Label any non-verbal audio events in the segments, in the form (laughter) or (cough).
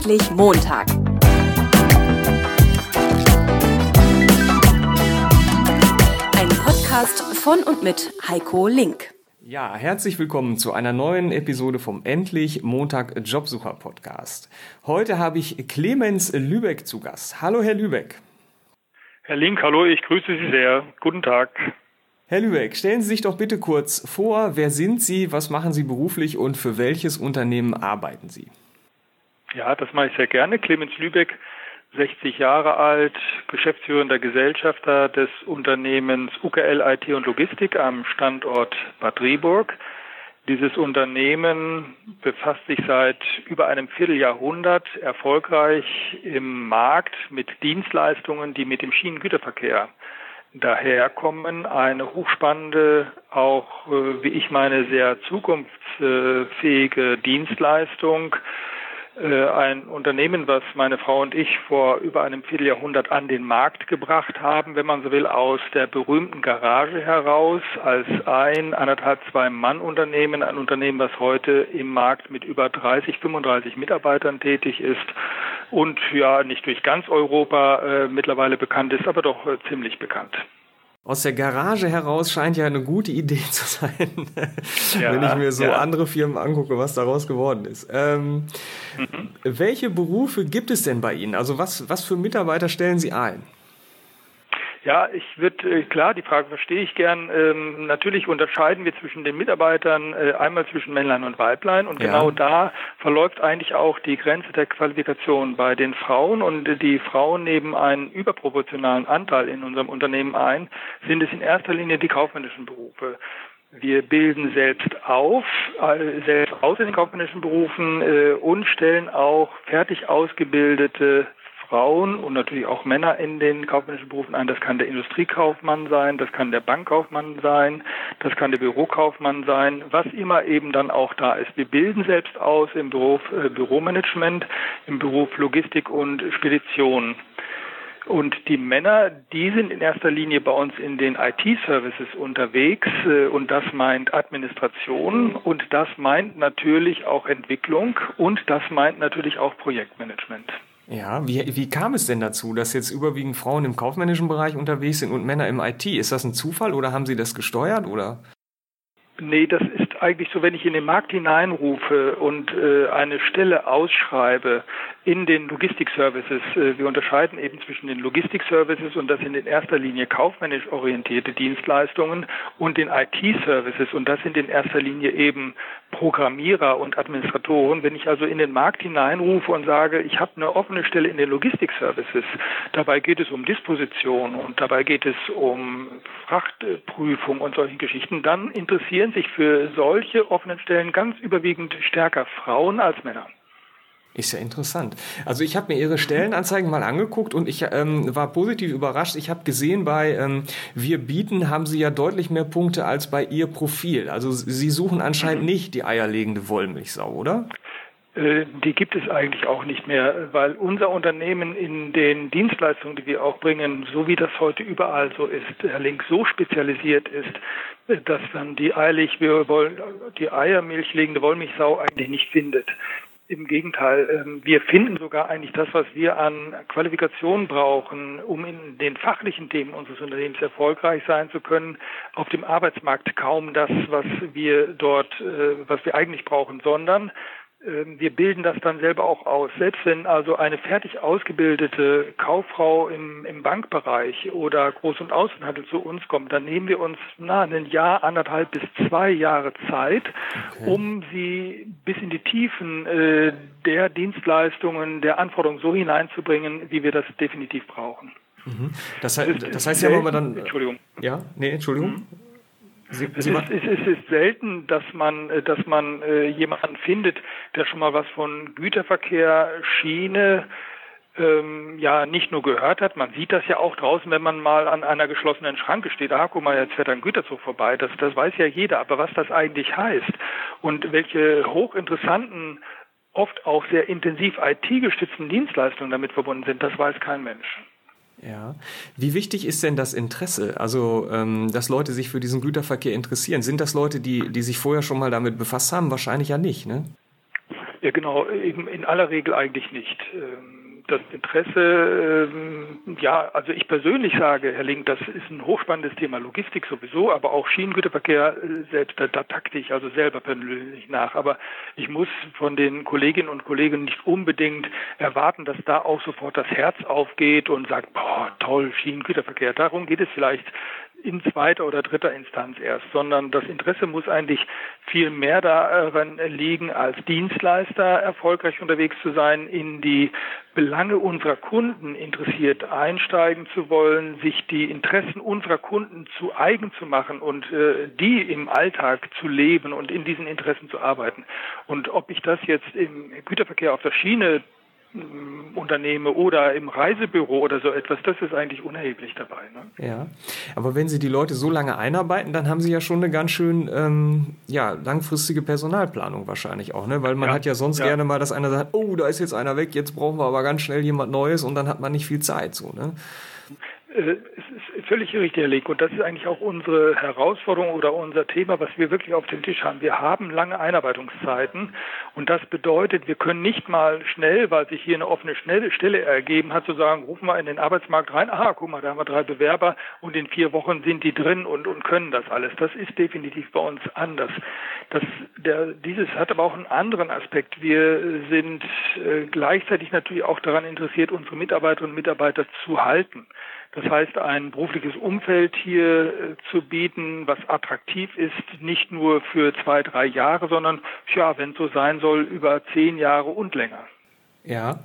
Endlich Montag. Ein Podcast von und mit Heiko Link. Ja, herzlich willkommen zu einer neuen Episode vom Endlich Montag Jobsucher Podcast. Heute habe ich Clemens Lübeck zu Gast. Hallo, Herr Lübeck. Herr Link, hallo, ich grüße Sie sehr. Guten Tag. Herr Lübeck, stellen Sie sich doch bitte kurz vor, wer sind Sie, was machen Sie beruflich und für welches Unternehmen arbeiten Sie? Ja, das mache ich sehr gerne. Clemens Lübeck, 60 Jahre alt, geschäftsführender Gesellschafter des Unternehmens UKL IT und Logistik am Standort Bad Driburg. Dieses Unternehmen befasst sich seit über einem Vierteljahrhundert erfolgreich im Markt mit Dienstleistungen, die mit dem Schienengüterverkehr daherkommen. Eine hochspannende, auch äh, wie ich meine, sehr zukunftsfähige Dienstleistung ein Unternehmen, was meine Frau und ich vor über einem Vierteljahrhundert an den Markt gebracht haben, wenn man so will, aus der berühmten Garage heraus, als ein, anderthalb, zwei Mann Unternehmen, ein Unternehmen, was heute im Markt mit über 30, 35 Mitarbeitern tätig ist und ja nicht durch ganz Europa äh, mittlerweile bekannt ist, aber doch äh, ziemlich bekannt. Aus der Garage heraus scheint ja eine gute Idee zu sein, ja, wenn ich mir so ja. andere Firmen angucke, was daraus geworden ist. Ähm, mhm. Welche Berufe gibt es denn bei Ihnen? Also was, was für Mitarbeiter stellen Sie ein? Ja, ich würde, äh, klar, die Frage verstehe ich gern. Ähm, natürlich unterscheiden wir zwischen den Mitarbeitern äh, einmal zwischen Männlein und Weiblein und Ja. genau da verläuft eigentlich auch die Grenze der Qualifikation bei den Frauen und die Frauen nehmen einen überproportionalen Anteil in unserem Unternehmen ein, sind es in erster Linie die kaufmännischen Berufe. Wir bilden selbst auf, selbst aus in den kaufmännischen Berufen äh, und stellen auch fertig ausgebildete Frauen und natürlich auch Männer in den kaufmännischen Berufen ein. Das kann der Industriekaufmann sein, das kann der Bankkaufmann sein, das kann der Bürokaufmann sein, was immer eben dann auch da ist. Wir bilden selbst aus im Beruf äh, Büromanagement, im Beruf Logistik und Spedition. Und die Männer, die sind in erster Linie bei uns in den IT-Services unterwegs äh, und das meint Administration und das meint natürlich auch Entwicklung und das meint natürlich auch Projektmanagement. Ja, wie, wie kam es denn dazu, dass jetzt überwiegend Frauen im kaufmännischen Bereich unterwegs sind und Männer im IT? Ist das ein Zufall oder haben Sie das gesteuert oder? Nee, das ist eigentlich so, wenn ich in den Markt hineinrufe und äh, eine Stelle ausschreibe in den Logistik-Services. Äh, wir unterscheiden eben zwischen den Logistik-Services und das sind in erster Linie kaufmännisch orientierte Dienstleistungen und den IT-Services und das sind in erster Linie eben Programmierer und Administratoren. Wenn ich also in den Markt hineinrufe und sage, ich habe eine offene Stelle in den Logistik-Services, dabei geht es um Disposition und dabei geht es um Frachtprüfung und solche Geschichten, dann interessieren sich für solche offenen Stellen ganz überwiegend stärker Frauen als Männer. Ist ja interessant. Also ich habe mir Ihre Stellenanzeigen mal angeguckt und ich ähm, war positiv überrascht. Ich habe gesehen, bei ähm, Wir bieten haben Sie ja deutlich mehr Punkte als bei Ihr Profil. Also Sie suchen anscheinend nicht die eierlegende Wollmilchsau, oder? Äh, Die gibt es eigentlich auch nicht mehr, weil unser Unternehmen in den Dienstleistungen, die wir auch bringen, so wie das heute überall so ist, Herr Link so spezialisiert ist, äh, dass dann die eilig, wir wollen, die eiermilchlegende Wollmilchsau eigentlich nicht findet. Im Gegenteil, ähm, wir finden sogar eigentlich das, was wir an Qualifikationen brauchen, um in den fachlichen Themen unseres Unternehmens erfolgreich sein zu können, auf dem Arbeitsmarkt kaum das, was wir dort, äh, was wir eigentlich brauchen, sondern wir bilden das dann selber auch aus. Selbst wenn also eine fertig ausgebildete Kauffrau im, im Bankbereich oder Groß- und Außenhandel zu uns kommt, dann nehmen wir uns na, ein Jahr, anderthalb bis zwei Jahre Zeit, Okay. um sie bis in die Tiefen äh, der Dienstleistungen, der Anforderungen so hineinzubringen, wie wir das definitiv brauchen. Das, Es he das heißt ja, wenn man dann. Entschuldigung. Ja, nee, Entschuldigung. Sie, Es Sie es, ist, es ist selten, dass man, äh, dass man äh, jemanden findet, der schon mal was von Güterverkehr, Schiene, ähm, ja nicht nur gehört hat, man sieht das ja auch draußen, wenn man mal an einer geschlossenen Schranke steht, ah, guck mal, jetzt fährt ein Güterzug vorbei, das, das weiß ja jeder, aber was das eigentlich heißt und welche hochinteressanten, oft auch sehr intensiv IT-gestützten Dienstleistungen damit verbunden sind, das weiß kein Mensch. Ja. Wie wichtig ist denn das Interesse? Also, ähm, dass Leute sich für diesen Güterverkehr interessieren. Sind das Leute, die, die sich vorher schon mal damit befasst haben? Wahrscheinlich ja nicht, ne? Ja, genau, eben in aller Regel eigentlich nicht. Ähm das Interesse, ähm, ja, also ich persönlich sage, Herr Link, das ist ein hochspannendes Thema Logistik sowieso, aber auch Schienengüterverkehr äh, selbst, da, da takte ich also selber persönlich nach. Aber ich muss von den Kolleginnen und Kollegen nicht unbedingt erwarten, dass da auch sofort das Herz aufgeht und sagt, boah, toll, Schienengüterverkehr. Darum geht es vielleicht in zweiter oder dritter Instanz erst, sondern das Interesse muss eigentlich viel mehr daran liegen, als Dienstleister erfolgreich unterwegs zu sein, in die Belange unserer Kunden interessiert einsteigen zu wollen, sich die Interessen unserer Kunden zu eigen zu machen und äh, die im Alltag zu leben und in diesen Interessen zu arbeiten. Und ob ich das jetzt im Güterverkehr auf der Schiene unternehme oder im Reisebüro oder so etwas, das ist eigentlich unerheblich dabei. Ne? Ja, aber wenn Sie die Leute so lange einarbeiten, dann haben Sie ja schon eine ganz schön ähm, ja, langfristige Personalplanung wahrscheinlich auch, ne? weil man ja. hat ja sonst ja. gerne mal, dass einer sagt, oh, da ist jetzt einer weg, jetzt brauchen wir aber ganz schnell jemand Neues und dann hat man nicht viel Zeit. So, ne? Äh, es ist völlig richtig, Herr Leck. Und das ist eigentlich auch unsere Herausforderung oder unser Thema, was wir wirklich auf dem Tisch haben. Wir haben lange Einarbeitungszeiten. Und das bedeutet, wir können nicht mal schnell, weil sich hier eine offene Stelle ergeben hat, zu sagen, rufen wir in den Arbeitsmarkt rein. Aha, guck mal, da haben wir drei Bewerber und in vier Wochen sind die drin und, und können das alles. Das ist definitiv bei uns anders. Das, der, dieses hat aber auch einen anderen Aspekt. Wir sind äh, gleichzeitig natürlich auch daran interessiert, unsere Mitarbeiterinnen und Mitarbeiter zu halten. Das heißt, ein berufliches Umfeld hier äh, zu bieten, was attraktiv ist, nicht nur für zwei, drei Jahre, sondern, ja, wenn es so sein soll, über zehn Jahre und länger. Ja,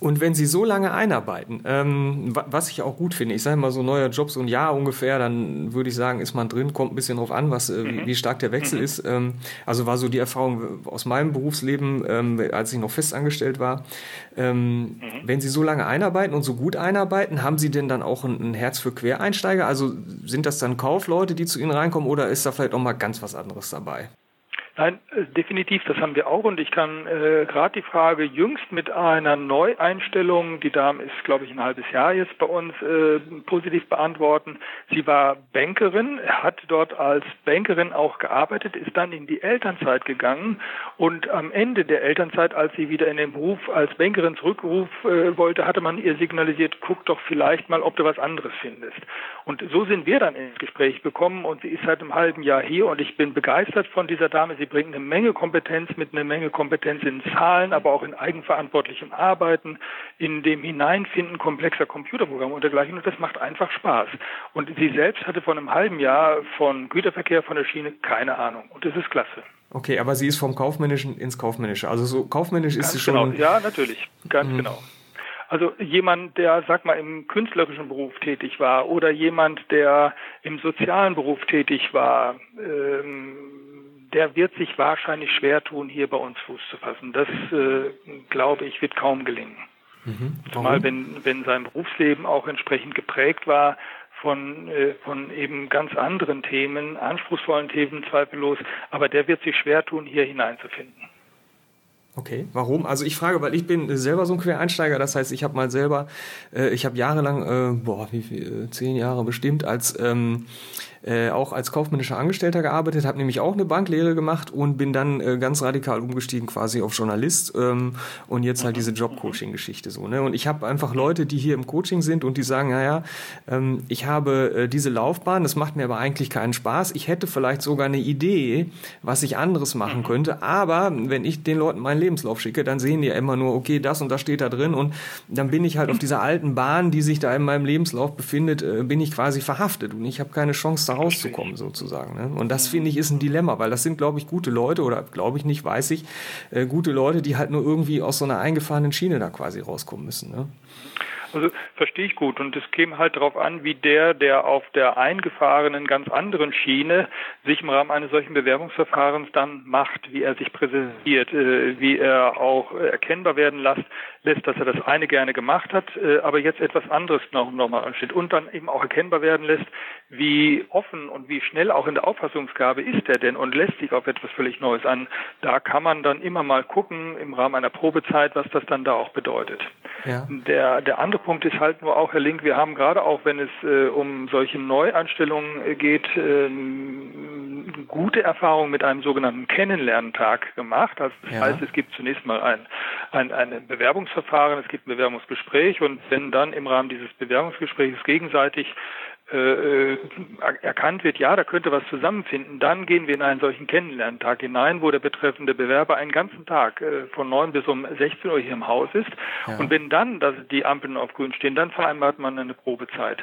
und wenn Sie so lange einarbeiten, ähm, was ich auch gut finde, ich sage mal so neuer Job so ein Jahr ungefähr, dann würde ich sagen, ist man drin, kommt ein bisschen drauf an, was, äh, mhm. wie stark der Wechsel mhm. ist. Ähm, also war so die Erfahrung aus meinem Berufsleben, ähm, als ich noch festangestellt war. Ähm, mhm. Wenn Sie so lange einarbeiten und so gut einarbeiten, haben Sie denn dann auch ein, ein, Herz für Quereinsteiger? Also sind das dann Kaufleute, die zu Ihnen reinkommen oder ist da vielleicht auch mal ganz was anderes dabei? Nein, äh, definitiv, das haben wir auch. Und ich kann äh, gerade die Frage jüngst mit einer Neueinstellung, die Dame ist, glaube ich, ein halbes Jahr jetzt bei uns, äh, positiv beantworten. Sie war Bankerin, hat dort als Bankerin auch gearbeitet, ist dann in die Elternzeit gegangen und am Ende der Elternzeit, als sie wieder in den Beruf als Bankerin zurückrufen äh, wollte, hatte man ihr signalisiert, guck doch vielleicht mal, ob du was anderes findest. Und so sind wir dann ins Gespräch gekommen und sie ist seit einem halben Jahr hier und ich bin begeistert von dieser Dame. Sie bringt eine Menge Kompetenz mit, eine Menge Kompetenz in Zahlen, aber auch in eigenverantwortlichem Arbeiten, in dem Hineinfinden komplexer Computerprogramme und dergleichen. Und das macht einfach Spaß. Und sie selbst hatte vor einem halben Jahr von Güterverkehr, von der Schiene keine Ahnung. Und das ist klasse. Okay, aber sie ist vom Kaufmännischen ins Kaufmännische. Also so kaufmännisch ist sie schon. Genau. Ja, natürlich. Ganz mhm. genau. Also jemand, der, sag mal, im künstlerischen Beruf tätig war oder jemand, der im sozialen Beruf tätig war, ähm, der wird sich wahrscheinlich schwer tun, hier bei uns Fuß zu fassen. Das, äh, glaube ich, wird kaum gelingen. Mhm. Zumal wenn, wenn sein Berufsleben auch entsprechend geprägt war von, äh, von eben ganz anderen Themen, anspruchsvollen Themen zweifellos, aber der wird sich schwer tun, hier hineinzufinden. Okay, warum? Also ich frage, weil ich bin selber so ein Quereinsteiger, das heißt, ich habe mal selber, äh, ich habe jahrelang, äh, boah, wie viel, äh, zehn Jahre bestimmt, als ähm, äh, auch als kaufmännischer Angestellter gearbeitet, habe nämlich auch eine Banklehre gemacht und bin dann äh, ganz radikal umgestiegen quasi auf Journalist ähm, und jetzt halt diese Jobcoaching-Geschichte so. Ne? Und ich habe einfach Leute, die hier im Coaching sind und die sagen, naja, ähm, ich habe äh, diese Laufbahn, das macht mir aber eigentlich keinen Spaß. Ich hätte vielleicht sogar eine Idee, was ich anderes machen könnte, aber wenn ich den Leuten meinen Lebenslauf schicke, dann sehen die ja immer nur, okay, das und das steht da drin und dann bin ich halt auf dieser alten Bahn, die sich da in meinem Lebenslauf befindet, äh, bin ich quasi verhaftet und ich habe keine Chance da rauszukommen sozusagen. Ne? Und das finde ich ist ein Dilemma, weil das sind, glaube ich, gute Leute oder glaube ich nicht, weiß ich, äh, gute Leute, die halt nur irgendwie aus so einer eingefahrenen Schiene da quasi rauskommen müssen. Ne? Also verstehe ich gut. Und es käme halt darauf an, wie der, der auf der eingefahrenen ganz anderen Schiene sich im Rahmen eines solchen Bewerbungsverfahrens dann macht, wie er sich präsentiert, äh, wie er auch erkennbar werden lässt, lässt, dass er das eine gerne gemacht hat, äh, aber jetzt etwas anderes noch, noch mal ansteht und dann eben auch erkennbar werden lässt, wie offen und wie schnell auch in der Auffassungsgabe ist er denn und lässt sich auf etwas völlig Neues an. Da kann man dann immer mal gucken im Rahmen einer Probezeit, was das dann da auch bedeutet. Ja. Der, der andere Punkt ist halt nur auch, Herr Link, wir haben gerade auch, wenn es äh, um solche Neuanstellungen äh, geht, äh, gute Erfahrungen mit einem sogenannten Kennenlerntag gemacht. Also das ja. heißt, es gibt zunächst mal ein, ein, ein Bewerbungsverfahren, es gibt ein Bewerbungsgespräch und wenn dann im Rahmen dieses Bewerbungsgesprächs gegenseitig äh, äh, erkannt wird, ja, da könnte was zusammenfinden, dann gehen wir in einen solchen Kennenlerntag hinein, wo der betreffende Bewerber einen ganzen Tag äh, von neun bis um 16 Uhr hier im Haus ist. Ja. Und wenn dann dass die Ampeln auf grün stehen, dann vereinbart man eine Probezeit.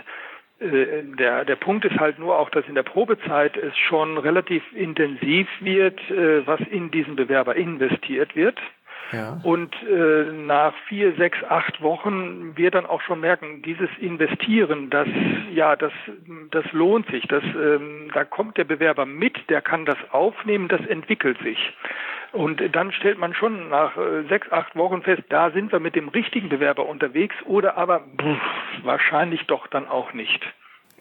Äh, der, der Punkt ist halt nur auch, dass in der Probezeit es schon relativ intensiv wird, äh, was in diesen Bewerber investiert wird. Und äh, nach vier, sechs, acht Wochen wir dann auch schon merken, dieses Investieren, das ja, das das lohnt sich. Das ähm, da kommt der Bewerber mit, der kann das aufnehmen, das entwickelt sich. Und dann stellt man schon nach äh, sechs, acht Wochen fest, da sind wir mit dem richtigen Bewerber unterwegs oder aber pff, wahrscheinlich doch dann auch nicht.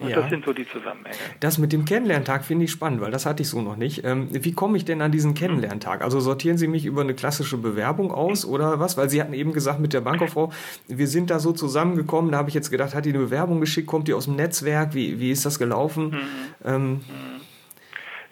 Und ja. das sind so die Zusammenhänge. Das mit dem Kennenlerntag finde ich spannend, weil das hatte ich so noch nicht. Ähm, wie komme ich denn an diesen Kennenlerntag? Also sortieren Sie mich über eine klassische Bewerbung aus oder was? Weil Sie hatten eben gesagt mit der Bankkauffrau, wir sind da so zusammengekommen. Da habe ich jetzt gedacht, hat die eine Bewerbung geschickt? Kommt die aus dem Netzwerk? Wie, wie ist das gelaufen? Mhm. Ähm.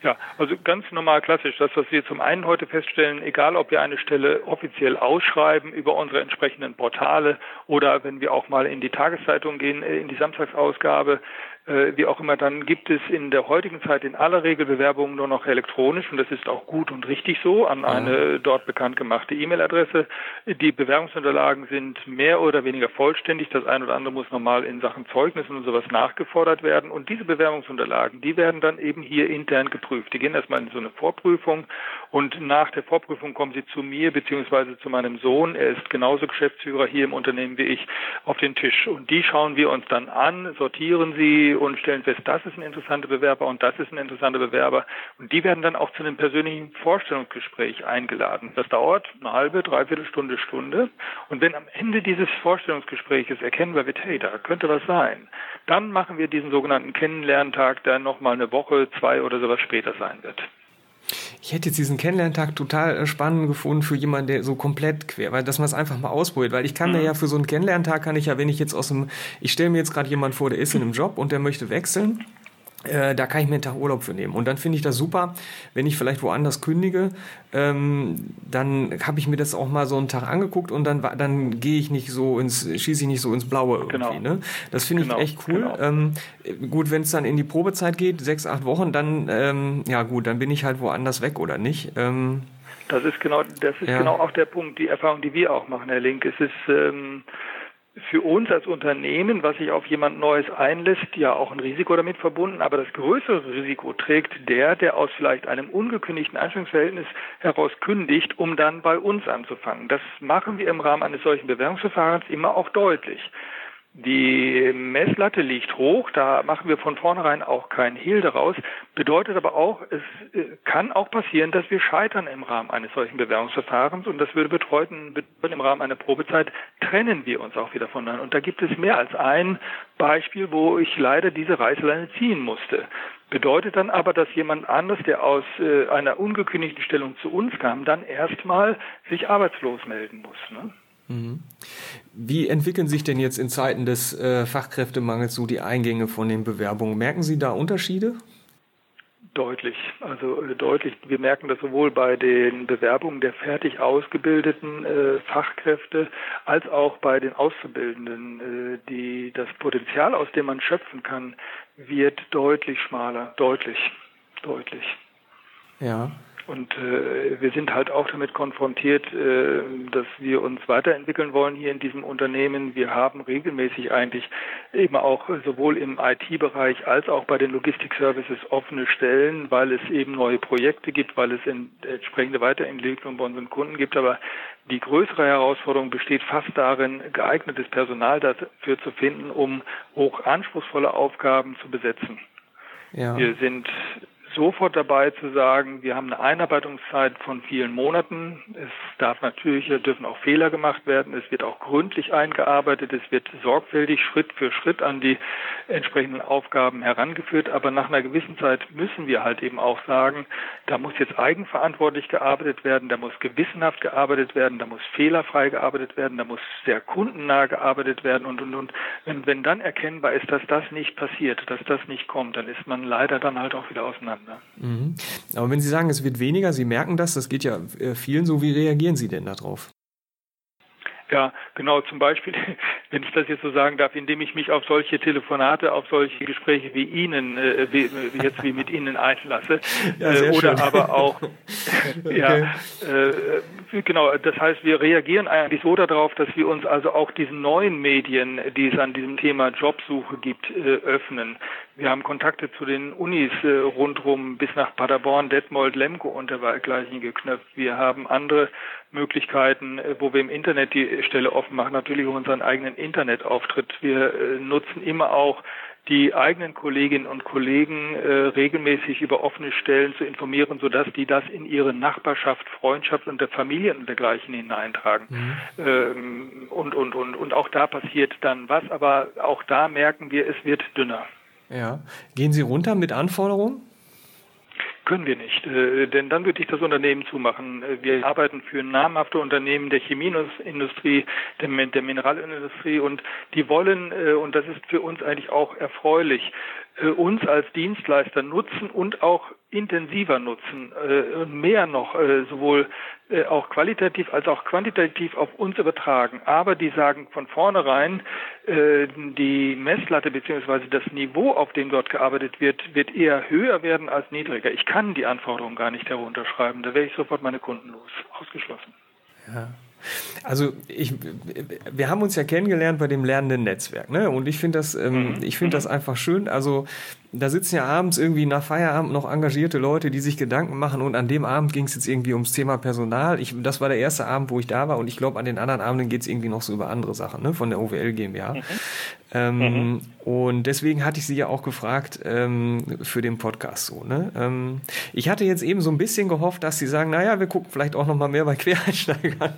Ja, also ganz normal klassisch. Das, was wir zum einen heute feststellen, egal ob wir eine Stelle offiziell ausschreiben über unsere entsprechenden Portale oder wenn wir auch mal in die Tageszeitung gehen, äh, in die Samstagsausgabe, wie auch immer, dann gibt es in der heutigen Zeit in aller Regel Bewerbungen nur noch elektronisch und das ist auch gut und richtig so an eine dort bekannt gemachte E-Mail-Adresse. Die Bewerbungsunterlagen sind mehr oder weniger vollständig. Das eine oder andere muss nochmal in Sachen Zeugnissen und sowas nachgefordert werden und diese Bewerbungsunterlagen, die werden dann eben hier intern geprüft. Die gehen erstmal in so eine Vorprüfung und nach der Vorprüfung kommen sie zu mir beziehungsweise zu meinem Sohn. Er ist genauso Geschäftsführer hier im Unternehmen wie ich auf den Tisch und die schauen wir uns dann an, sortieren sie und stellen fest, das ist ein interessanter Bewerber und das ist ein interessanter Bewerber. Und die werden dann auch zu einem persönlichen Vorstellungsgespräch eingeladen. Das dauert eine halbe, dreiviertel Stunde, Stunde. Und wenn am Ende dieses Vorstellungsgespräches erkennbar wird, hey, da könnte was sein, dann machen wir diesen sogenannten Kennenlerntag, der nochmal eine Woche, zwei oder sowas später sein wird. Ich hätte jetzt diesen Kennenlerntag total äh, spannend gefunden für jemanden, der so komplett quer, weil dass man es einfach mal ausprobiert, weil ich kann mhm. mir ja für so einen Kennenlerntag kann ich ja, wenn ich jetzt aus dem, ich stelle mir jetzt gerade jemand vor, der ist in einem Job und der möchte wechseln äh, da kann ich mir einen Tag Urlaub für nehmen. Und dann finde ich das super, wenn ich vielleicht woanders kündige, ähm, dann habe ich mir das auch mal so einen Tag angeguckt und dann, dann gehe ich nicht so ins, schieße ich nicht so ins Blaue irgendwie. Genau. Ne? Das finde genau. ich echt cool. Genau. Ähm, gut, wenn es dann in die Probezeit geht, sechs, acht Wochen, dann, ähm, ja gut, dann bin ich halt woanders weg oder nicht. Ähm, das ist genau, das ist ja. genau auch der Punkt, die Erfahrung, die wir auch machen, Herr Link. Es ist, ähm, für uns als Unternehmen, was sich auf jemand Neues einlässt, ja auch ein Risiko damit verbunden, aber das größere Risiko trägt der, der aus vielleicht einem ungekündigten Anstellungsverhältnis heraus kündigt, um dann bei uns anzufangen. Das machen wir im Rahmen eines solchen Bewerbungsverfahrens immer auch deutlich. Die Messlatte liegt hoch, da machen wir von vornherein auch keinen Hehl daraus, bedeutet aber auch, es äh, kann auch passieren, dass wir scheitern im Rahmen eines solchen Bewerbungsverfahrens und das würde bedeuten, im Rahmen einer Probezeit trennen wir uns auch wieder voneinander. Und da gibt es mehr als ein Beispiel, wo ich leider diese Reißleine ziehen musste. Bedeutet dann aber, dass jemand anderes, der aus äh, einer ungekündigten Stellung zu uns kam, dann erstmal sich arbeitslos melden muss. Ne? Mhm. Wie entwickeln sich denn jetzt in Zeiten des äh, Fachkräftemangels so die Eingänge von den Bewerbungen? Merken Sie da Unterschiede? Deutlich, also äh, deutlich. Wir merken das sowohl bei den Bewerbungen der fertig ausgebildeten äh, Fachkräfte als auch bei den Auszubildenden. Äh, die, das Potenzial, aus dem man schöpfen kann, wird deutlich schmaler, deutlich, deutlich. Ja. Und äh, wir sind halt auch damit konfrontiert, äh, dass wir uns weiterentwickeln wollen hier in diesem Unternehmen. Wir haben regelmäßig eigentlich eben auch sowohl im IT-Bereich als auch bei den Logistik-Services offene Stellen, weil es eben neue Projekte gibt, weil es entsprechende Weiterentwicklung bei unseren Kunden gibt. Aber die größere Herausforderung besteht fast darin, geeignetes Personal dafür zu finden, um hoch anspruchsvolle Aufgaben zu besetzen. Ja. Wir sind sofort dabei zu sagen, wir haben eine Einarbeitungszeit von vielen Monaten. Es darf natürlich, dürfen auch Fehler gemacht werden. Es wird auch gründlich eingearbeitet. Es wird sorgfältig Schritt für Schritt an die entsprechenden Aufgaben herangeführt. Aber nach einer gewissen Zeit müssen wir halt eben auch sagen, da muss jetzt eigenverantwortlich gearbeitet werden, da muss gewissenhaft gearbeitet werden, da muss fehlerfrei gearbeitet werden, da muss sehr kundennah gearbeitet werden und, und, und. Wenn, wenn dann erkennbar ist, dass das nicht passiert, dass das nicht kommt, dann ist man leider dann halt auch wieder auseinander. Ne? Mhm. Aber wenn Sie sagen, es wird weniger, Sie merken das, das geht ja äh, vielen so, wie reagieren Sie denn darauf? Ja, genau, zum Beispiel, (laughs) wenn ich das jetzt so sagen darf, indem ich mich auf solche Telefonate, auf solche Gespräche wie Ihnen, äh, wie, jetzt wie mit Ihnen einlasse. Ja, äh, oder schön. aber auch, (laughs) ja, äh, genau, das heißt, wir reagieren eigentlich so darauf, dass wir uns also auch diesen neuen Medien, die es an diesem Thema Jobsuche gibt, äh, öffnen. Wir haben Kontakte zu den Unis äh, rundherum bis nach Paderborn, Detmold, Lemgo und dergleichen geknüpft. Wir haben andere Möglichkeiten, äh, wo wir im Internet die Stelle offen machen, natürlich unseren eigenen Internetauftritt. Wir äh, nutzen immer auch die eigenen Kolleginnen und Kollegen äh, regelmäßig über offene Stellen zu informieren, sodass die das in ihre Nachbarschaft, Freundschaft und der Familien und dergleichen hineintragen. Mhm. Ähm, und, und, und, und auch da passiert dann was, aber auch da merken wir, es wird dünner. Ja. Gehen Sie runter mit Anforderungen? Können wir nicht, äh, denn dann würde ich das Unternehmen zumachen. Wir arbeiten für namhafte Unternehmen der Chemieindustrie, der, der Mineralindustrie und die wollen, äh, und das ist für uns eigentlich auch erfreulich, äh, uns als Dienstleister nutzen und auch intensiver nutzen äh, und mehr noch äh, sowohl äh, auch qualitativ als auch quantitativ auf uns übertragen. Aber die sagen von vornherein, äh, die Messlatte beziehungsweise das Niveau, auf dem dort gearbeitet wird, wird eher höher werden als niedriger. Ich kann die Anforderungen gar nicht herunterschreiben. Da wäre ich sofort meine Kunden los. Ausgeschlossen. Ja. Also ich, wir haben uns ja kennengelernt bei dem lernenden Netzwerk, ne? Und ich finde das, ähm, mhm. ich finde das mhm. einfach schön. Also da sitzen ja abends irgendwie nach Feierabend noch engagierte Leute, die sich Gedanken machen. Und an dem Abend ging es jetzt irgendwie ums Thema Personal. Ich, das war der erste Abend, wo ich da war. Und ich glaube, an den anderen Abenden geht es irgendwie noch so über andere Sachen, ne? Von der OWL GmbH. Mhm. Ähm, mhm. Und deswegen hatte ich sie ja auch gefragt ähm, für den Podcast so. Ne? Ähm, ich hatte jetzt eben so ein bisschen gehofft, dass sie sagen, naja, wir gucken vielleicht auch noch mal mehr bei (laughs) Quereinsteigern.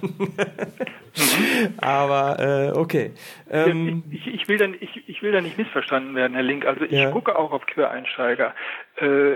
Aber äh, okay. Ähm, ich, ich, will dann, ich, ich will da nicht missverstanden werden, Herr Link. Also ich ja. gucke auch auf Quereinsteiger. Äh,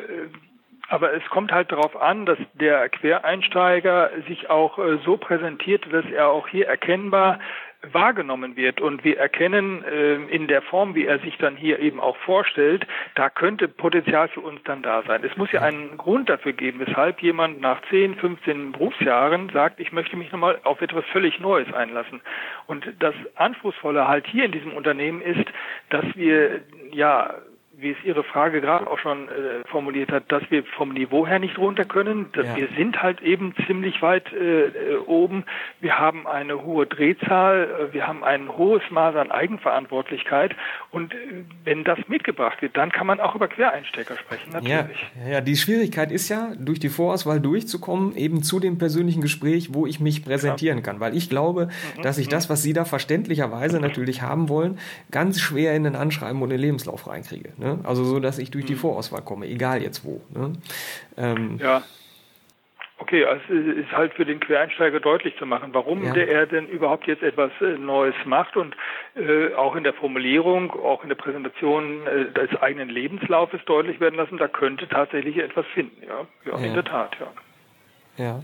aber es kommt halt darauf an, dass der Quereinsteiger sich auch äh, so präsentiert, dass er auch hier erkennbar wahrgenommen wird. Und wir erkennen äh, in der Form, wie er sich dann hier eben auch vorstellt, da könnte Potenzial für uns dann da sein. Es muss ja einen Grund dafür geben, weshalb jemand nach 10, 15 Berufsjahren sagt, ich möchte mich nochmal auf etwas völlig Neues einlassen. Und das Anspruchsvolle halt hier in diesem Unternehmen ist, dass wir ja wie es Ihre Frage gerade auch schon äh, formuliert hat, dass wir vom Niveau her nicht runter können. Dass ja. Wir sind halt eben ziemlich weit äh, äh, oben. Wir haben eine hohe Drehzahl, äh, wir haben ein hohes Maß an Eigenverantwortlichkeit und äh, wenn das mitgebracht wird, dann kann man auch über Quereinstecker sprechen, natürlich. Ja, ja, die Schwierigkeit ist ja, durch die Vorauswahl durchzukommen, eben zu dem persönlichen Gespräch, wo ich mich präsentieren ja. kann. Weil ich glaube, mhm. dass ich mhm. das, was Sie da verständlicherweise natürlich haben wollen, ganz schwer in den Anschreiben und den Lebenslauf reinkriege. Ne? Ne? Also so, dass ich durch die mhm. Vorauswahl komme, egal jetzt wo. Ne? Ähm, ja. Okay, also es ist halt für den Quereinsteiger deutlich zu machen, warum ja. der er denn überhaupt jetzt etwas äh, Neues macht und äh, auch in der Formulierung, auch in der Präsentation äh, des eigenen Lebenslaufes deutlich werden lassen, da könnte tatsächlich etwas finden. Ja, ja, ja. in der Tat, ja. Ja.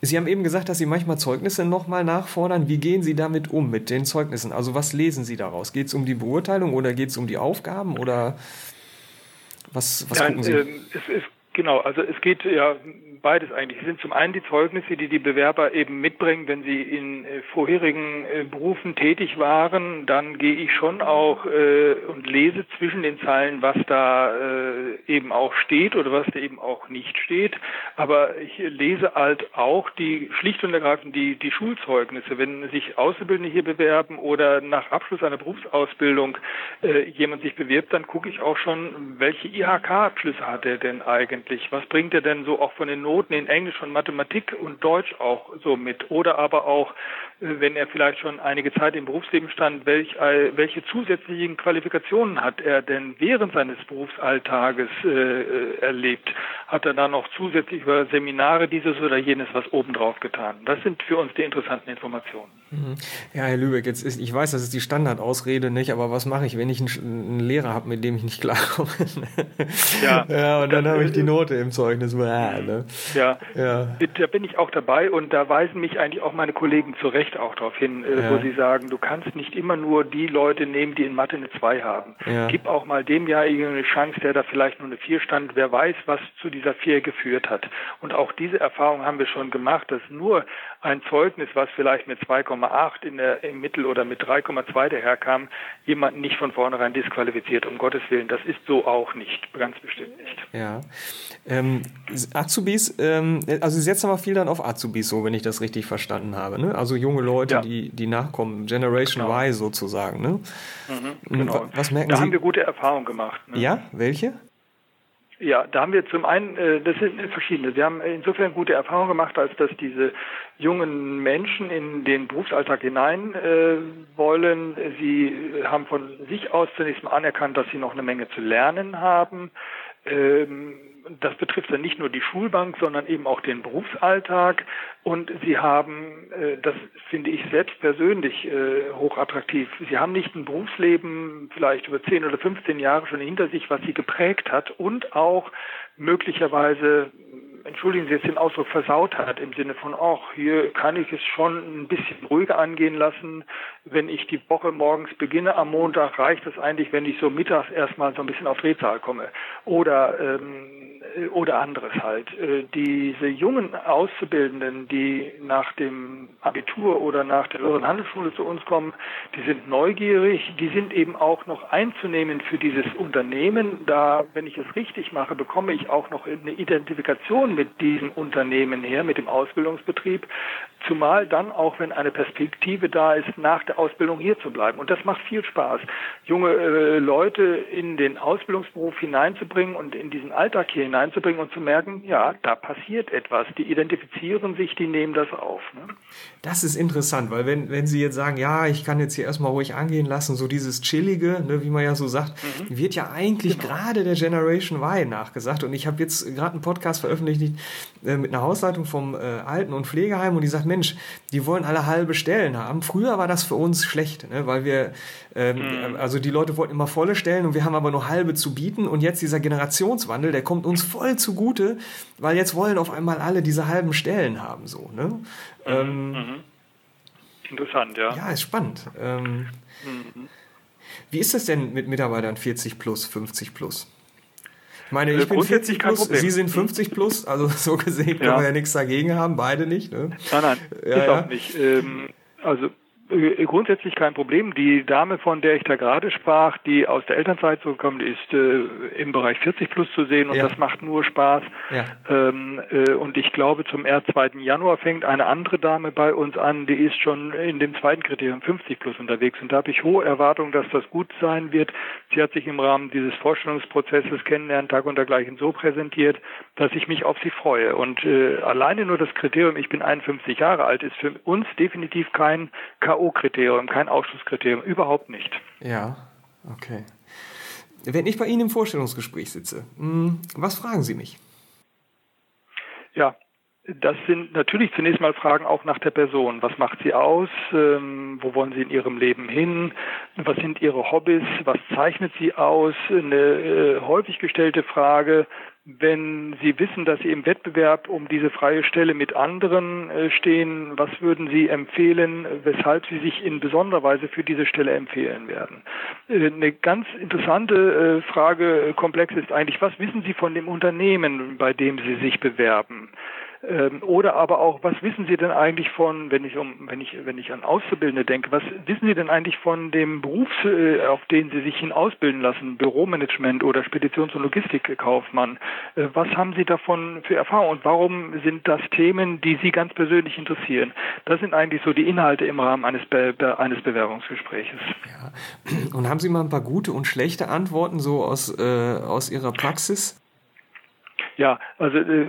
Sie haben eben gesagt, dass Sie manchmal Zeugnisse nochmal nachfordern. Wie gehen Sie damit um, mit den Zeugnissen? Also was lesen Sie daraus? Geht es um die Beurteilung oder geht es um die Aufgaben oder was, was Nein, gucken Sie? Äh, es, es, genau, also es geht ja beides eigentlich. Es sind zum einen die Zeugnisse, die die Bewerber eben mitbringen, wenn sie in äh, vorherigen äh, Berufen tätig waren. Dann gehe ich schon auch äh, und lese zwischen den Zeilen, was da äh, eben auch steht oder was da eben auch nicht steht. Aber ich lese halt auch die schlicht und ergreifend die, die Schulzeugnisse. Wenn sich Auszubildende hier bewerben oder nach Abschluss einer Berufsausbildung äh, jemand sich bewirbt, dann gucke ich auch schon, welche IHK-Abschlüsse hat er denn eigentlich? Was bringt er denn so auch von den Noten in Englisch und Mathematik und Deutsch auch so mit. Oder aber auch, äh, wenn er vielleicht schon einige Zeit im Berufsleben stand, welch, äh, welche zusätzlichen Qualifikationen hat er denn während seines Berufsalltages äh, erlebt? Hat er da noch zusätzlich über Seminare dieses oder jenes was obendrauf getan? Das sind für uns die interessanten Informationen. Mhm. Ja, Herr Lübeck, jetzt ist, ich weiß, das ist die Standardausrede nicht, aber was mache ich, wenn ich einen, einen Lehrer habe, mit dem ich nicht klarkomme? ja. (laughs) ja, und dann habe ich die Note im Zeugnis. Ne? Ja. ja, da bin ich auch dabei und da weisen mich eigentlich auch meine Kollegen zu Recht auch darauf hin, äh, ja. wo sie sagen, du kannst nicht immer nur die Leute nehmen, die in Mathe eine 2 haben. Ja. Gib auch mal dem ja eine Chance, der da vielleicht nur eine 4 stand. Wer weiß, was zu dieser 4 geführt hat. Und auch diese Erfahrung haben wir schon gemacht, dass nur ein Zeugnis, was vielleicht mit 2,8 in der, im Mittel oder mit 3,2 daherkam, jemanden nicht von vornherein disqualifiziert, um Gottes Willen. Das ist so auch nicht, ganz bestimmt nicht. Ja. Ähm, Azubis, ähm, also Sie setzen aber viel dann auf Azubis, so wenn ich das richtig verstanden habe. Ne? Also junge Leute, ja. die, die nachkommen, Generation genau. Y sozusagen. Ne? Mhm, genau. Was merken da Sie? Da haben wir gute Erfahrungen gemacht. Ne? Ja, welche? Ja, da haben wir zum einen, äh, das sind verschiedene. Wir haben insofern gute Erfahrungen gemacht, als dass diese jungen Menschen in den Berufsalltag hinein äh, wollen. Sie haben von sich aus zunächst mal anerkannt, dass sie noch eine Menge zu lernen haben. Ähm, das betrifft dann nicht nur die Schulbank, sondern eben auch den Berufsalltag. Und sie haben, äh, das finde ich selbst persönlich äh, hochattraktiv, sie haben nicht ein Berufsleben vielleicht über 10 oder 15 Jahre schon hinter sich, was sie geprägt hat und auch möglicherweise entschuldigen Sie jetzt den Ausdruck, versaut hat, im Sinne von, ach, hier kann ich es schon ein bisschen ruhiger angehen lassen. Wenn ich die Woche morgens beginne am Montag, reicht es eigentlich, wenn ich so mittags erstmal so ein bisschen auf Drehzahl komme. Oder ähm, äh, oder anderes halt. Äh, diese jungen Auszubildenden, die nach dem Abitur oder nach der höheren Handelsschule zu uns kommen, die sind neugierig, die sind eben auch noch einzunehmen für dieses Unternehmen. Da, wenn ich es richtig mache, bekomme ich auch noch eine Identifikation mit diesem Unternehmen her, mit dem Ausbildungsbetrieb. Zumal dann auch, wenn eine Perspektive da ist, nach der Ausbildung hier zu bleiben. Und das macht viel Spaß, junge äh, Leute in den Ausbildungsberuf hineinzubringen und in diesen Alltag hier hineinzubringen und zu merken, ja, da passiert etwas. Die identifizieren sich, die nehmen das auf. Ne? Das ist interessant, weil wenn, wenn Sie jetzt sagen, ja, ich kann jetzt hier erstmal ruhig angehen lassen, so dieses Chillige, ne, wie man ja so sagt, mhm. wird ja eigentlich genau. gerade der Generation Y nachgesagt. Und ich habe jetzt gerade einen Podcast veröffentlicht äh, mit einer Hausleitung vom äh, Alten- und Pflegeheim und die sagt, Mensch, die wollen alle halbe Stellen haben. Früher war das für uns schlecht, ne? weil wir, ähm, mhm. also die Leute wollten immer volle Stellen und wir haben aber nur halbe zu bieten. Und jetzt dieser Generationswandel, der kommt uns voll zugute, weil jetzt wollen auf einmal alle diese halben Stellen haben. So, ne? Mhm. Ähm, mhm. Interessant, ja. Ja, ist spannend. Ähm, mhm. Wie ist das denn mit Mitarbeitern 40 plus, 50 plus? Ich meine, ich bin 40 plus, Sie sind 50 plus, also (laughs) so gesehen ja. können wir ja nichts dagegen haben, beide nicht. Ne? Nein, nein, ja, ist auch nicht. Ähm, also grundsätzlich kein Problem. Die Dame, von der ich da gerade sprach, die aus der Elternzeit zurückkommt, ist äh, im Bereich 40 plus zu sehen und ja. das macht nur Spaß. Ja. Ähm, äh, und ich glaube, zum erst 2. Januar fängt eine andere Dame bei uns an, die ist schon in dem zweiten Kriterium 50 plus unterwegs. Und da habe ich hohe Erwartungen, dass das gut sein wird. Sie hat sich im Rahmen dieses Vorstellungsprozesses Kennenlernen, Tag und dergleichen so präsentiert, dass ich mich auf sie freue. Und äh, alleine nur das Kriterium, ich bin 51 Jahre alt, ist für uns definitiv kein K K.O.-Kriterium, kein Ausschlusskriterium, überhaupt nicht. Ja, okay. Wenn ich bei Ihnen im Vorstellungsgespräch sitze, hm, was fragen Sie mich? Ja, das sind natürlich zunächst mal Fragen auch nach der Person. Was macht sie aus? Ähm, wo wollen sie in ihrem Leben hin? Was sind ihre Hobbys? Was zeichnet sie aus? Eine äh, häufig gestellte Frage, wenn Sie wissen, dass Sie im Wettbewerb um diese freie Stelle mit anderen äh, stehen, was würden Sie empfehlen, weshalb Sie sich in besonderer Weise für diese Stelle empfehlen werden? Äh, eine ganz interessante äh, Fragekomplex ist eigentlich, was wissen Sie von dem Unternehmen, bei dem Sie sich bewerben? Ähm, oder aber auch, was wissen Sie denn eigentlich von, wenn ich um, wenn ich, wenn ich an Auszubildende denke, was wissen Sie denn eigentlich von dem Beruf, äh, auf den Sie sich hin ausbilden lassen, Büromanagement oder Speditions- und Logistikkaufmann? Äh, was haben Sie davon für Erfahrung und warum sind das Themen, die Sie ganz persönlich interessieren? Das sind eigentlich so die Inhalte im Rahmen eines, Be eines Bewerbungsgespräches. Ja. Und haben Sie mal ein paar gute und schlechte Antworten so aus, äh, aus Ihrer Praxis? Ja, also äh,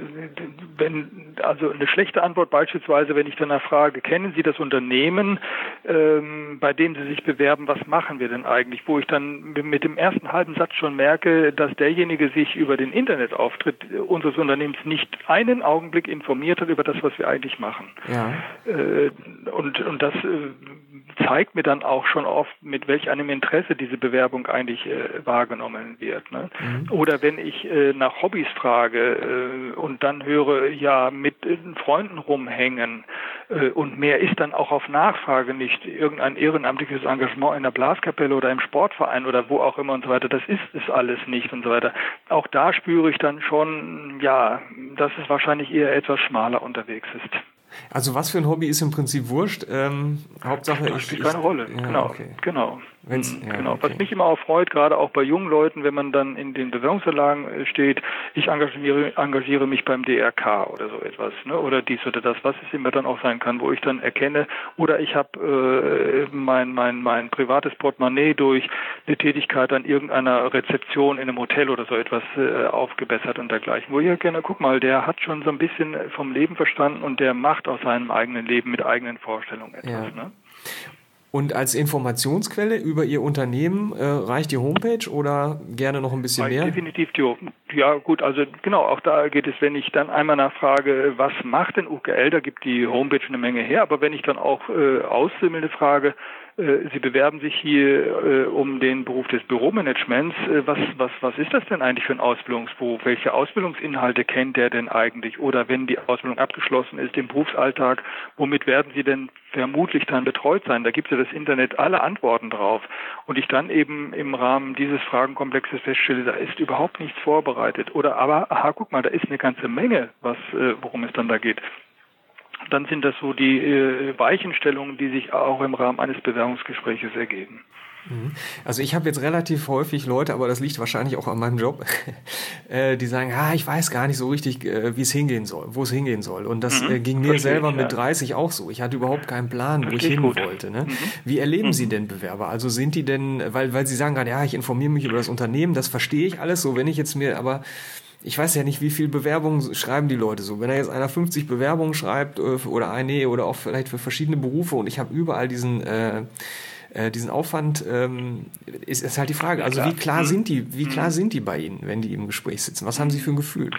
wenn also eine schlechte Antwort beispielsweise, wenn ich danach frage, kennen Sie das Unternehmen, ähm, bei dem Sie sich bewerben, was machen wir denn eigentlich? Wo ich dann mit dem ersten halben Satz schon merke, dass derjenige sich über den Internetauftritt unseres Unternehmens nicht einen Augenblick informiert hat über das, was wir eigentlich machen. Ja. Äh, und und das äh, zeigt mir dann auch schon oft, mit welch einem Interesse diese Bewerbung eigentlich äh, wahrgenommen wird. Ne? Mhm. Oder wenn ich äh, nach Hobbys frage äh, und dann höre, ja, mit äh, Freunden rumhängen äh, und mehr ist dann auch auf Nachfrage nicht irgendein ehrenamtliches Engagement in der Blaskapelle oder im Sportverein oder wo auch immer und so weiter. Das ist es alles nicht und so weiter. Auch da spüre ich dann schon, ja, dass es wahrscheinlich eher etwas schmaler unterwegs ist. Also was für ein Hobby ist im Prinzip wurscht. Ähm, Hauptsache das spielt ich, keine Rolle. Ja, genau, okay. genau. Wenn's, mhm, ja, genau. Okay. Was mich immer auch freut, gerade auch bei jungen Leuten, wenn man dann in den Bewerbungsunterlagen äh, steht, ich engagiere, engagiere mich beim DRK oder so etwas, ne? oder dies oder das, was es immer dann auch sein kann, wo ich dann erkenne, oder ich habe äh, mein, mein, mein privates Portemonnaie durch eine Tätigkeit an irgendeiner Rezeption in einem Hotel oder so etwas äh, aufgebessert und dergleichen. Wo ich gerne, guck mal, der hat schon so ein bisschen vom Leben verstanden und der macht aus seinem eigenen Leben mit eigenen Vorstellungen etwas. Ja. Ne? Und als Informationsquelle über Ihr Unternehmen äh, reicht die Homepage oder gerne noch ein bisschen mehr? Definitiv die Ja gut, also genau, auch da geht es, wenn ich dann einmal nachfrage, was macht denn UKL, da gibt die Homepage eine Menge her, aber wenn ich dann auch äh, aussimmelnde frage, Sie bewerben sich hier äh, um den Beruf des Büromanagements. Äh, was, was, was ist das denn eigentlich für ein Ausbildungsberuf? Welche Ausbildungsinhalte kennt der denn eigentlich? Oder wenn die Ausbildung abgeschlossen ist im Berufsalltag, womit werden Sie denn vermutlich dann betreut sein? Da gibt es ja das Internet alle Antworten drauf. Und ich dann eben im Rahmen dieses Fragenkomplexes feststelle, da ist überhaupt nichts vorbereitet. Oder aber, aha, guck mal, da ist eine ganze Menge, was, worum es dann da geht dann sind das so die äh, Weichenstellungen, die sich auch im Rahmen eines Bewerbungsgespräches ergeben. Mhm. Also ich habe jetzt relativ häufig Leute, aber das liegt wahrscheinlich auch an meinem Job, (laughs) äh, die sagen, ah, ich weiß gar nicht so richtig, äh, wie es hingehen soll, wo es hingehen soll. Und das mhm. ging mir selber ich, mit 30 auch so. Ich hatte überhaupt keinen Plan, wo ich hin gut. wollte. Ne? Mhm. Wie erleben mhm. Sie denn Bewerber? Also sind die denn, weil, weil Sie sagen gerade, ja, ich informiere mich über das Unternehmen, das verstehe ich alles so. Wenn ich jetzt mir aber ich weiß ja nicht, wie viel Bewerbungen schreiben die Leute so. Wenn da jetzt einer 50 Bewerbungen schreibt äh, oder eine oder auch vielleicht für verschiedene Berufe und ich habe überall diesen äh, äh, diesen Aufwand, ähm, ist, ist halt die Frage. Also wie klar mhm. sind die, wie klar mhm. sind die bei Ihnen, wenn die im Gespräch sitzen? Was haben Sie für ein Gefühl?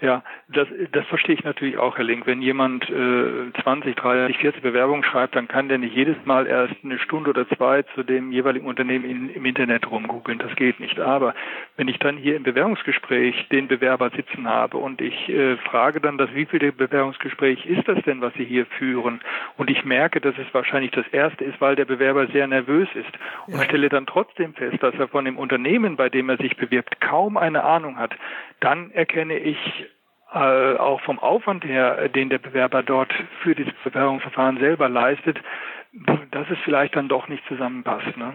Ja, das, das verstehe ich natürlich auch, Herr Link. Wenn jemand äh, 20, 30, 40 Bewerbungen schreibt, dann kann der nicht jedes Mal erst eine Stunde oder zwei zu dem jeweiligen Unternehmen in, im Internet rumgoogeln. Das geht nicht. Aber wenn ich dann hier im Bewerbungsgespräch den Bewerber sitzen habe und ich äh, frage dann, das wievielte Bewerbungsgespräch ist das denn, was Sie hier führen? Und ich merke, dass es wahrscheinlich das erste ist, weil der Bewerber sehr nervös ist und ja. stelle dann trotzdem fest, dass er von dem Unternehmen, bei dem er sich bewirbt, kaum eine Ahnung hat, dann erkenne ich äh, auch vom Aufwand her, den der Bewerber dort für dieses Bewerbungsverfahren selber leistet, dass es vielleicht dann doch nicht zusammenpasst. Ne?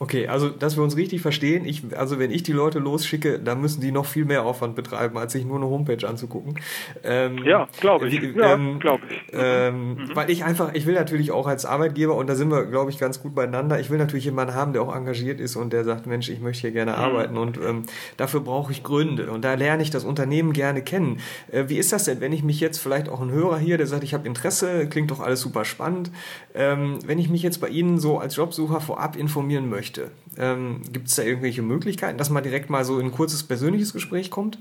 Okay, also dass wir uns richtig verstehen, ich, also wenn ich die Leute losschicke, dann müssen die noch viel mehr Aufwand betreiben, als sich nur eine Homepage anzugucken. Ähm, ja, glaube ich. Ja, ähm, glaube ich. Ähm, mhm. Weil ich einfach, ich will natürlich auch als Arbeitgeber, und da sind wir, glaube ich, ganz gut beieinander, ich will natürlich jemanden haben, der auch engagiert ist und der sagt, Mensch, ich möchte hier gerne mhm. arbeiten und ähm, dafür brauche ich Gründe und da lerne ich das Unternehmen gerne kennen. Äh, wie ist das denn, wenn ich mich jetzt vielleicht auch ein Hörer hier, der sagt, ich habe Interesse, klingt doch alles super spannend, ähm, wenn ich mich jetzt bei Ihnen so als Jobsucher vorab informieren möchte, möchte. Ähm, Gibt es da irgendwelche Möglichkeiten, dass man direkt mal so in ein kurzes persönliches Gespräch kommt?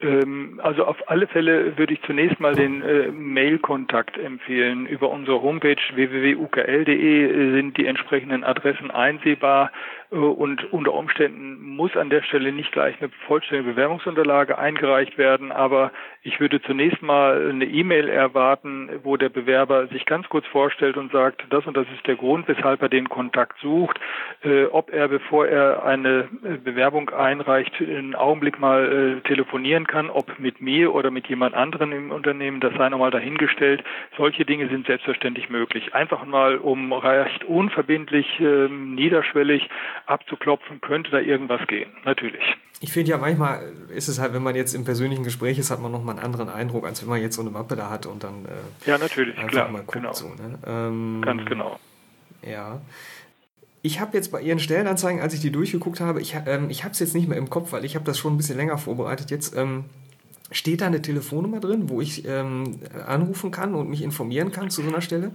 Ähm, also auf alle Fälle würde ich zunächst mal den äh, Mail-Kontakt empfehlen. Über unsere Homepage www.ukl.de sind die entsprechenden Adressen einsehbar. Äh, und unter Umständen muss an der Stelle nicht gleich eine vollständige Bewerbungsunterlage eingereicht werden, aber ich würde zunächst mal eine E-Mail erwarten, wo der Bewerber sich ganz kurz vorstellt und sagt, das und das ist der Grund, weshalb er den Kontakt sucht, äh, ob er, bevor er eine äh, Bewerbung einreicht, einen Augenblick mal telefonieren kann, ob mit mir oder mit jemand anderen im Unternehmen, das sei nochmal dahingestellt. Solche Dinge sind selbstverständlich möglich. Einfach mal, um recht unverbindlich, ähm, niederschwellig abzuklopfen, könnte da irgendwas gehen. Natürlich. Ich finde ja manchmal ist es halt, wenn man jetzt im persönlichen Gespräch ist, hat man nochmal einen anderen Eindruck, als wenn man jetzt so eine Mappe da hat und dann äh, ja natürlich einfach klar mal guckt genau. so. Ne? Ähm, Ganz genau. Ja. ich habe jetzt bei Ihren Stellenanzeigen, als ich die durchgeguckt habe, ich, ähm, ich habe es jetzt nicht mehr im Kopf, weil ich habe das schon ein bisschen länger vorbereitet. Jetzt ähm, steht da eine Telefonnummer drin, wo ich ähm, anrufen kann und mich informieren kann zu so einer Stelle?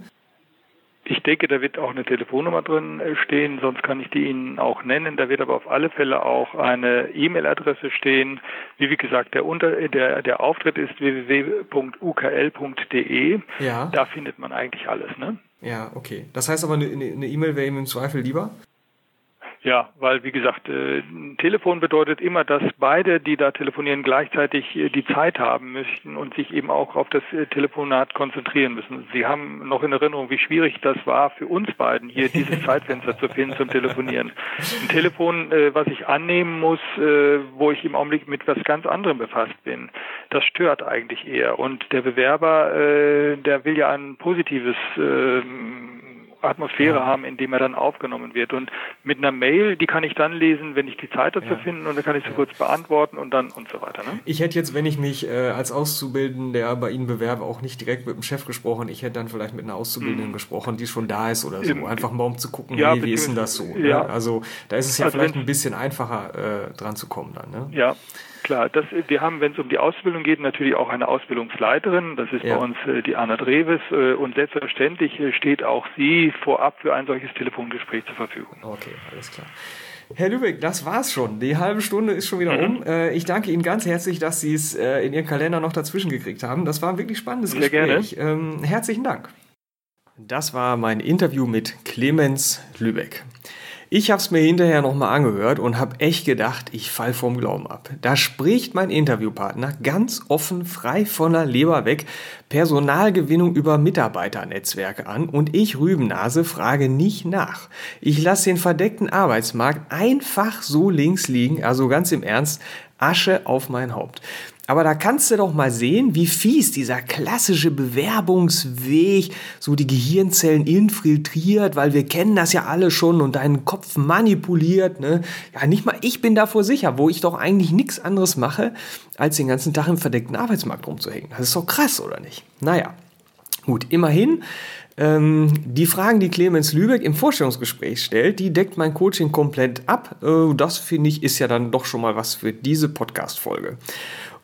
Ich denke, da wird auch eine Telefonnummer drin äh, stehen, sonst kann ich die Ihnen auch nennen. Da wird aber auf alle Fälle auch eine E-Mail-Adresse stehen. Wie, wie gesagt, der, Unter der, der Auftritt ist www.ukl.de. Ja. Da findet man eigentlich alles. Ne? Ja, okay. Das heißt aber, eine E-Mail wäre ihm im Zweifel lieber? Ja, weil wie gesagt, äh, ein Telefon bedeutet immer, dass beide, die da telefonieren, gleichzeitig äh, die Zeit haben müssen und sich eben auch auf das äh, Telefonat konzentrieren müssen. Sie haben noch in Erinnerung, wie schwierig das war für uns beiden, hier dieses (laughs) Zeitfenster zu finden zum Telefonieren. Ein Telefon, was ich annehmen muss, wo ich im Augenblick mit was ganz anderem befasst bin, das stört eigentlich eher. Und der Bewerber, der will ja ein positives ähm, Atmosphäre ja. haben, in dem er dann aufgenommen wird. Und mit einer Mail, die kann ich dann lesen, wenn ich die Zeit dazu ja. finde und dann kann ich sie ja. kurz beantworten und dann und so weiter. Ne? Ich hätte jetzt, wenn ich mich äh, als Auszubildender bei Ihnen bewerbe, auch nicht direkt mit dem Chef gesprochen. Ich hätte dann vielleicht mit einer Auszubildenden mhm. gesprochen, die schon da ist oder so. Einfach mal um zu gucken, ja, hey, wie ist denn das so? Ne? Also da ist es ja also vielleicht ein bisschen einfacher äh, dran zu kommen dann. Ne? Ja, Klar, das, wir haben, wenn es um die Ausbildung geht, natürlich auch eine Ausbildungsleiterin. Das ist ja. bei uns äh, die Anna Dreves. Äh, und selbstverständlich äh, steht auch sie vorab für ein solches Telefongespräch zur Verfügung. Okay, alles klar. Herr Lübeck, das war's schon. Die halbe Stunde ist schon wieder mhm. um. Äh, ich danke Ihnen ganz herzlich, dass Sie es äh, in Ihren Kalender noch dazwischen gekriegt haben. Das war ein wirklich spannendes Sehr Gespräch. Gerne. Ähm, herzlichen Dank. Das war mein Interview mit Clemens Lübeck. Ich habe es mir hinterher nochmal angehört und habe echt gedacht, ich fall vom Glauben ab. Da spricht mein Interviewpartner ganz offen, frei von der Leber weg, Personalgewinnung über Mitarbeiternetzwerke an und ich Rübennase frage nicht nach. Ich lasse den verdeckten Arbeitsmarkt einfach so links liegen, also ganz im Ernst, Asche auf mein Haupt. Aber da kannst du doch mal sehen, wie fies dieser klassische Bewerbungsweg so die Gehirnzellen infiltriert, weil wir kennen das ja alle schon und deinen Kopf manipuliert. Ne? Ja, nicht mal ich bin davor sicher, wo ich doch eigentlich nichts anderes mache, als den ganzen Tag im verdeckten Arbeitsmarkt rumzuhängen. Das ist doch krass, oder nicht? Naja, gut, immerhin. Ähm, die Fragen, die Clemens Lübeck im Vorstellungsgespräch stellt, die deckt mein Coaching komplett ab. Äh, das finde ich ist ja dann doch schon mal was für diese Podcast-Folge.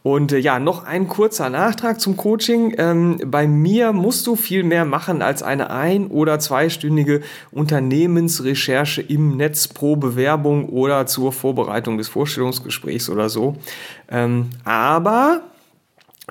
Und äh, ja, noch ein kurzer Nachtrag zum Coaching. Ähm, bei mir musst du viel mehr machen als eine ein- oder zweistündige Unternehmensrecherche im Netz pro Bewerbung oder zur Vorbereitung des Vorstellungsgesprächs oder so. Ähm, aber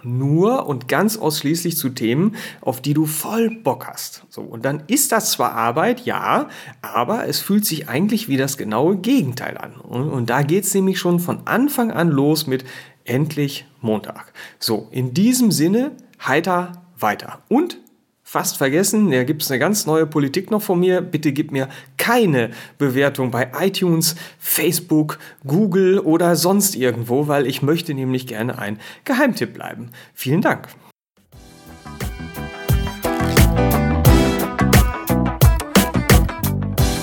nur und ganz ausschließlich zu Themen, auf die du voll Bock hast. So, und dann ist das zwar Arbeit, ja, aber es fühlt sich eigentlich wie das genaue Gegenteil an. Und, und da geht's nämlich schon von Anfang an los mit endlich Montag. So, in diesem Sinne, heiter weiter. Und fast vergessen, da gibt es eine ganz neue Politik noch von mir. Bitte gib mir keine Bewertung bei iTunes, Facebook, Google oder sonst irgendwo, weil ich möchte nämlich gerne ein Geheimtipp bleiben. Vielen Dank.